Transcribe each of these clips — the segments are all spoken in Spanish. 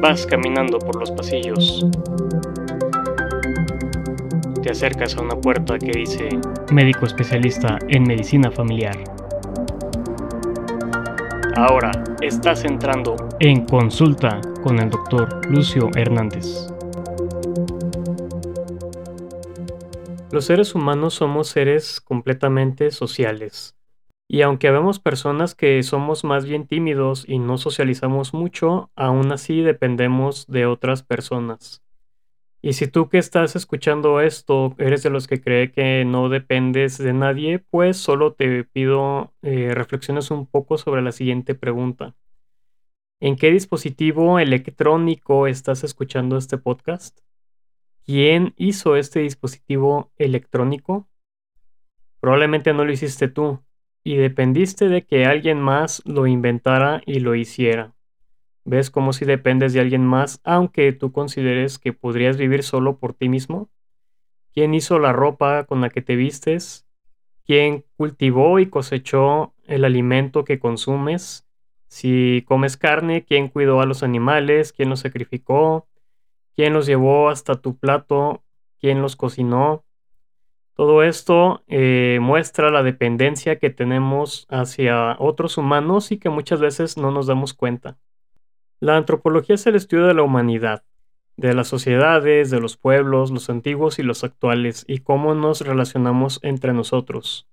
Vas caminando por los pasillos. Te acercas a una puerta que dice Médico especialista en medicina familiar. Ahora estás entrando en consulta con el doctor Lucio Hernández. Los seres humanos somos seres completamente sociales. Y aunque vemos personas que somos más bien tímidos y no socializamos mucho, aún así dependemos de otras personas. Y si tú que estás escuchando esto eres de los que cree que no dependes de nadie, pues solo te pido eh, reflexiones un poco sobre la siguiente pregunta. ¿En qué dispositivo electrónico estás escuchando este podcast? ¿Quién hizo este dispositivo electrónico? Probablemente no lo hiciste tú y dependiste de que alguien más lo inventara y lo hiciera. ¿Ves como si dependes de alguien más aunque tú consideres que podrías vivir solo por ti mismo? ¿Quién hizo la ropa con la que te vistes? ¿Quién cultivó y cosechó el alimento que consumes? Si comes carne, ¿quién cuidó a los animales? ¿Quién los sacrificó? ¿Quién los llevó hasta tu plato? ¿Quién los cocinó? Todo esto eh, muestra la dependencia que tenemos hacia otros humanos y que muchas veces no nos damos cuenta. La antropología es el estudio de la humanidad, de las sociedades, de los pueblos, los antiguos y los actuales, y cómo nos relacionamos entre nosotros.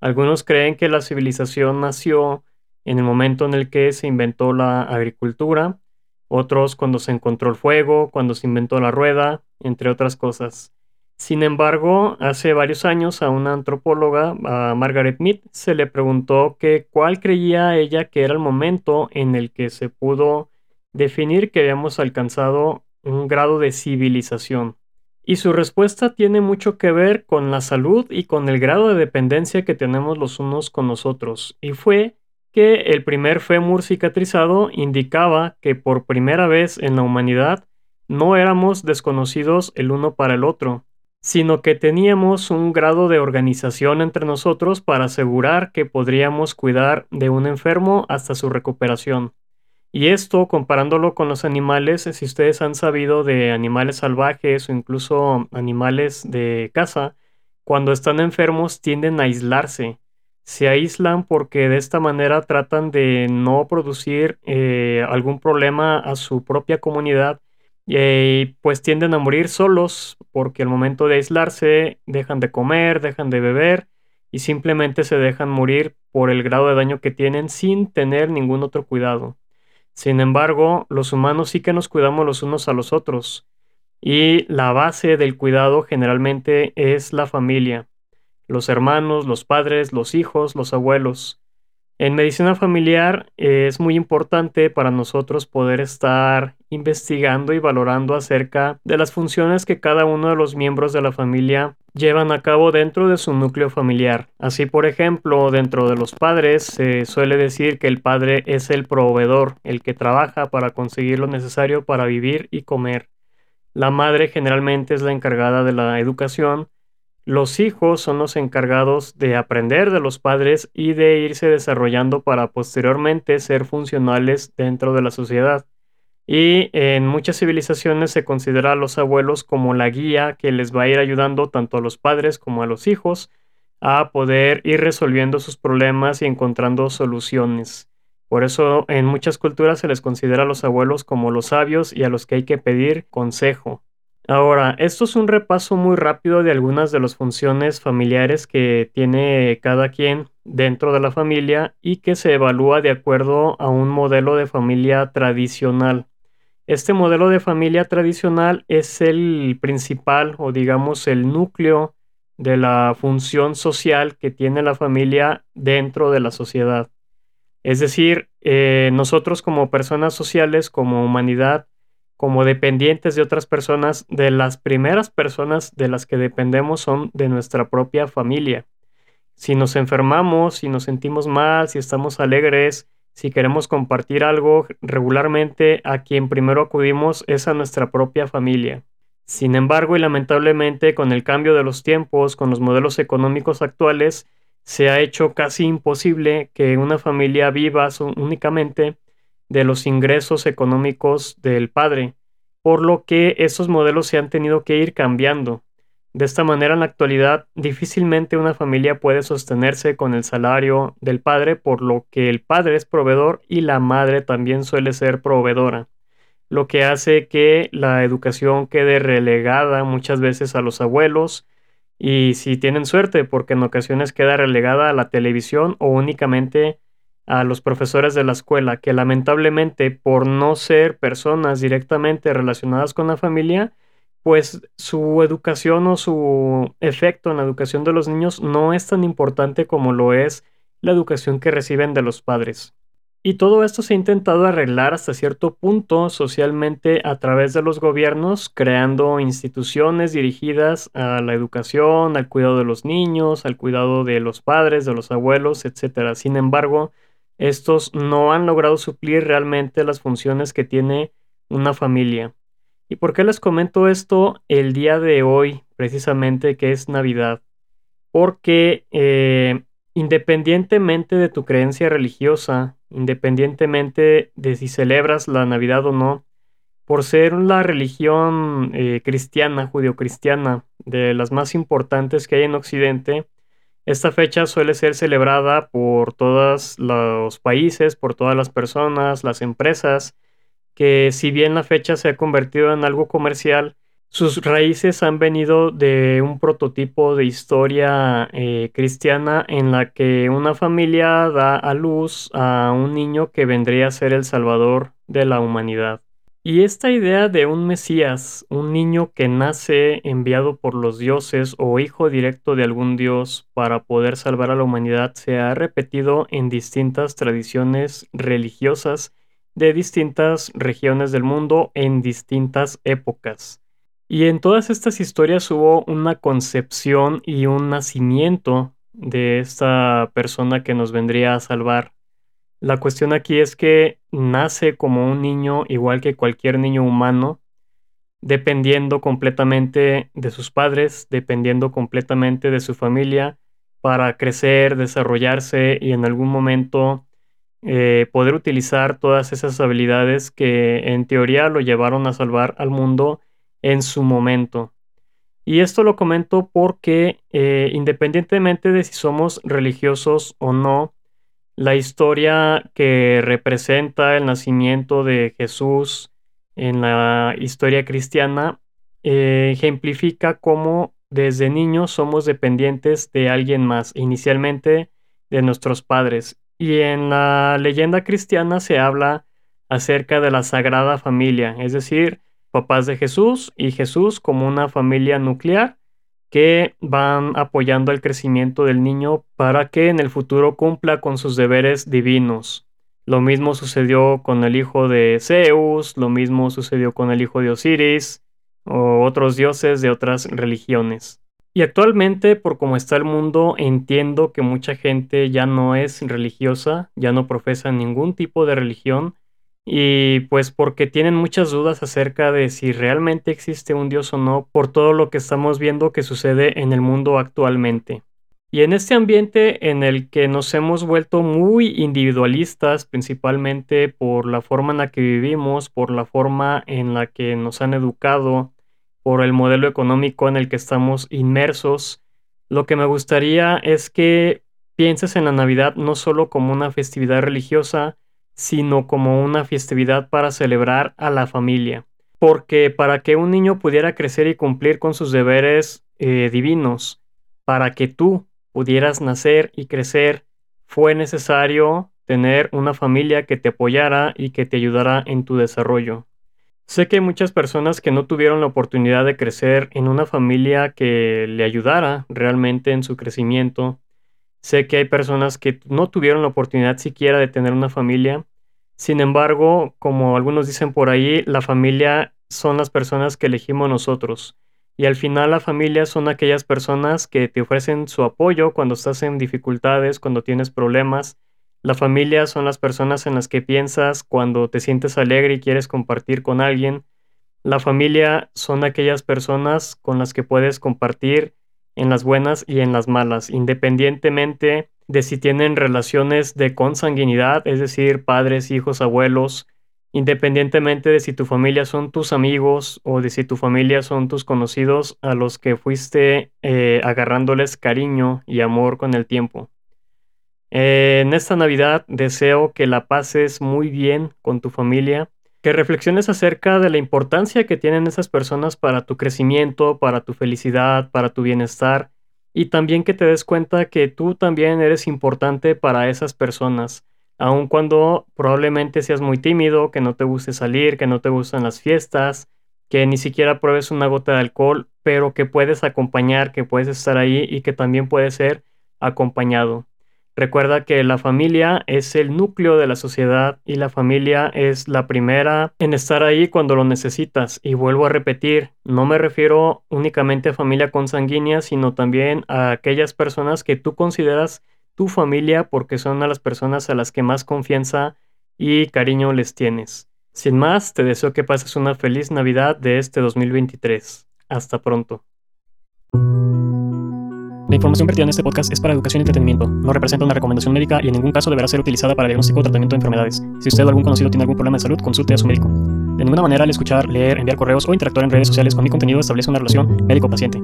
Algunos creen que la civilización nació en el momento en el que se inventó la agricultura, otros cuando se encontró el fuego, cuando se inventó la rueda, entre otras cosas. Sin embargo, hace varios años a una antropóloga, a Margaret Mead, se le preguntó que cuál creía ella que era el momento en el que se pudo definir que habíamos alcanzado un grado de civilización. Y su respuesta tiene mucho que ver con la salud y con el grado de dependencia que tenemos los unos con nosotros. Y fue que el primer fémur cicatrizado indicaba que por primera vez en la humanidad no éramos desconocidos el uno para el otro, sino que teníamos un grado de organización entre nosotros para asegurar que podríamos cuidar de un enfermo hasta su recuperación. Y esto, comparándolo con los animales, si ustedes han sabido de animales salvajes o incluso animales de casa, cuando están enfermos tienden a aislarse. Se aíslan porque de esta manera tratan de no producir eh, algún problema a su propia comunidad y pues tienden a morir solos porque al momento de aislarse dejan de comer, dejan de beber y simplemente se dejan morir por el grado de daño que tienen sin tener ningún otro cuidado. Sin embargo, los humanos sí que nos cuidamos los unos a los otros. Y la base del cuidado generalmente es la familia, los hermanos, los padres, los hijos, los abuelos. En medicina familiar es muy importante para nosotros poder estar investigando y valorando acerca de las funciones que cada uno de los miembros de la familia llevan a cabo dentro de su núcleo familiar. Así, por ejemplo, dentro de los padres se suele decir que el padre es el proveedor, el que trabaja para conseguir lo necesario para vivir y comer. La madre generalmente es la encargada de la educación los hijos son los encargados de aprender de los padres y de irse desarrollando para posteriormente ser funcionales dentro de la sociedad. Y en muchas civilizaciones se considera a los abuelos como la guía que les va a ir ayudando tanto a los padres como a los hijos a poder ir resolviendo sus problemas y encontrando soluciones. Por eso en muchas culturas se les considera a los abuelos como los sabios y a los que hay que pedir consejo. Ahora, esto es un repaso muy rápido de algunas de las funciones familiares que tiene cada quien dentro de la familia y que se evalúa de acuerdo a un modelo de familia tradicional. Este modelo de familia tradicional es el principal o digamos el núcleo de la función social que tiene la familia dentro de la sociedad. Es decir, eh, nosotros como personas sociales, como humanidad, como dependientes de otras personas, de las primeras personas de las que dependemos son de nuestra propia familia. Si nos enfermamos, si nos sentimos mal, si estamos alegres, si queremos compartir algo regularmente, a quien primero acudimos es a nuestra propia familia. Sin embargo, y lamentablemente, con el cambio de los tiempos, con los modelos económicos actuales, se ha hecho casi imposible que una familia viva únicamente de los ingresos económicos del padre, por lo que esos modelos se han tenido que ir cambiando. De esta manera, en la actualidad, difícilmente una familia puede sostenerse con el salario del padre, por lo que el padre es proveedor y la madre también suele ser proveedora lo que hace que la educación quede relegada muchas veces a los abuelos y si tienen suerte, porque en ocasiones queda relegada a la televisión o únicamente a los profesores de la escuela, que lamentablemente por no ser personas directamente relacionadas con la familia, pues su educación o su efecto en la educación de los niños no es tan importante como lo es la educación que reciben de los padres. Y todo esto se ha intentado arreglar hasta cierto punto socialmente a través de los gobiernos, creando instituciones dirigidas a la educación, al cuidado de los niños, al cuidado de los padres, de los abuelos, etc. Sin embargo, estos no han logrado suplir realmente las funciones que tiene una familia. ¿Y por qué les comento esto el día de hoy, precisamente que es Navidad? Porque eh, independientemente de tu creencia religiosa, independientemente de si celebras la Navidad o no, por ser la religión eh, cristiana, judio-cristiana, de las más importantes que hay en Occidente, esta fecha suele ser celebrada por todos los países, por todas las personas, las empresas, que si bien la fecha se ha convertido en algo comercial, sus raíces han venido de un prototipo de historia eh, cristiana en la que una familia da a luz a un niño que vendría a ser el salvador de la humanidad. Y esta idea de un Mesías, un niño que nace enviado por los dioses o hijo directo de algún dios para poder salvar a la humanidad, se ha repetido en distintas tradiciones religiosas de distintas regiones del mundo en distintas épocas. Y en todas estas historias hubo una concepción y un nacimiento de esta persona que nos vendría a salvar. La cuestión aquí es que nace como un niño igual que cualquier niño humano, dependiendo completamente de sus padres, dependiendo completamente de su familia, para crecer, desarrollarse y en algún momento eh, poder utilizar todas esas habilidades que en teoría lo llevaron a salvar al mundo en su momento. Y esto lo comento porque eh, independientemente de si somos religiosos o no, la historia que representa el nacimiento de Jesús en la historia cristiana eh, ejemplifica cómo desde niños somos dependientes de alguien más, inicialmente de nuestros padres. Y en la leyenda cristiana se habla acerca de la Sagrada Familia, es decir, papás de Jesús y Jesús como una familia nuclear que van apoyando el crecimiento del niño para que en el futuro cumpla con sus deberes divinos. Lo mismo sucedió con el hijo de Zeus, lo mismo sucedió con el hijo de Osiris o otros dioses de otras religiones. Y actualmente, por cómo está el mundo, entiendo que mucha gente ya no es religiosa, ya no profesa ningún tipo de religión, y pues porque tienen muchas dudas acerca de si realmente existe un Dios o no por todo lo que estamos viendo que sucede en el mundo actualmente. Y en este ambiente en el que nos hemos vuelto muy individualistas, principalmente por la forma en la que vivimos, por la forma en la que nos han educado, por el modelo económico en el que estamos inmersos, lo que me gustaría es que pienses en la Navidad no solo como una festividad religiosa, sino como una festividad para celebrar a la familia. Porque para que un niño pudiera crecer y cumplir con sus deberes eh, divinos, para que tú pudieras nacer y crecer, fue necesario tener una familia que te apoyara y que te ayudara en tu desarrollo. Sé que hay muchas personas que no tuvieron la oportunidad de crecer en una familia que le ayudara realmente en su crecimiento. Sé que hay personas que no tuvieron la oportunidad siquiera de tener una familia sin embargo, como algunos dicen por ahí, la familia son las personas que elegimos nosotros. Y al final la familia son aquellas personas que te ofrecen su apoyo cuando estás en dificultades, cuando tienes problemas. La familia son las personas en las que piensas cuando te sientes alegre y quieres compartir con alguien. La familia son aquellas personas con las que puedes compartir en las buenas y en las malas, independientemente de si tienen relaciones de consanguinidad, es decir, padres, hijos, abuelos, independientemente de si tu familia son tus amigos o de si tu familia son tus conocidos a los que fuiste eh, agarrándoles cariño y amor con el tiempo. en esta Navidad deseo que la pases muy bien con tu familia que reflexiones acerca de la importancia que tienen esas personas para tu crecimiento, para tu felicidad, para tu bienestar, y también que te des cuenta que tú también eres importante para esas personas, aun cuando probablemente seas muy tímido, que no te guste salir, que no te gustan las fiestas, que ni siquiera pruebes una gota de alcohol, pero que puedes acompañar, que puedes estar ahí y que también puedes ser acompañado. Recuerda que la familia es el núcleo de la sociedad y la familia es la primera en estar ahí cuando lo necesitas. Y vuelvo a repetir, no me refiero únicamente a familia consanguínea, sino también a aquellas personas que tú consideras tu familia porque son a las personas a las que más confianza y cariño les tienes. Sin más, te deseo que pases una feliz Navidad de este 2023. Hasta pronto. La información vertida en este podcast es para educación y entretenimiento. No representa una recomendación médica y en ningún caso deberá ser utilizada para diagnóstico o tratamiento de enfermedades. Si usted o algún conocido tiene algún problema de salud, consulte a su médico. De ninguna manera al escuchar, leer, enviar correos o interactuar en redes sociales con mi contenido establece una relación médico-paciente.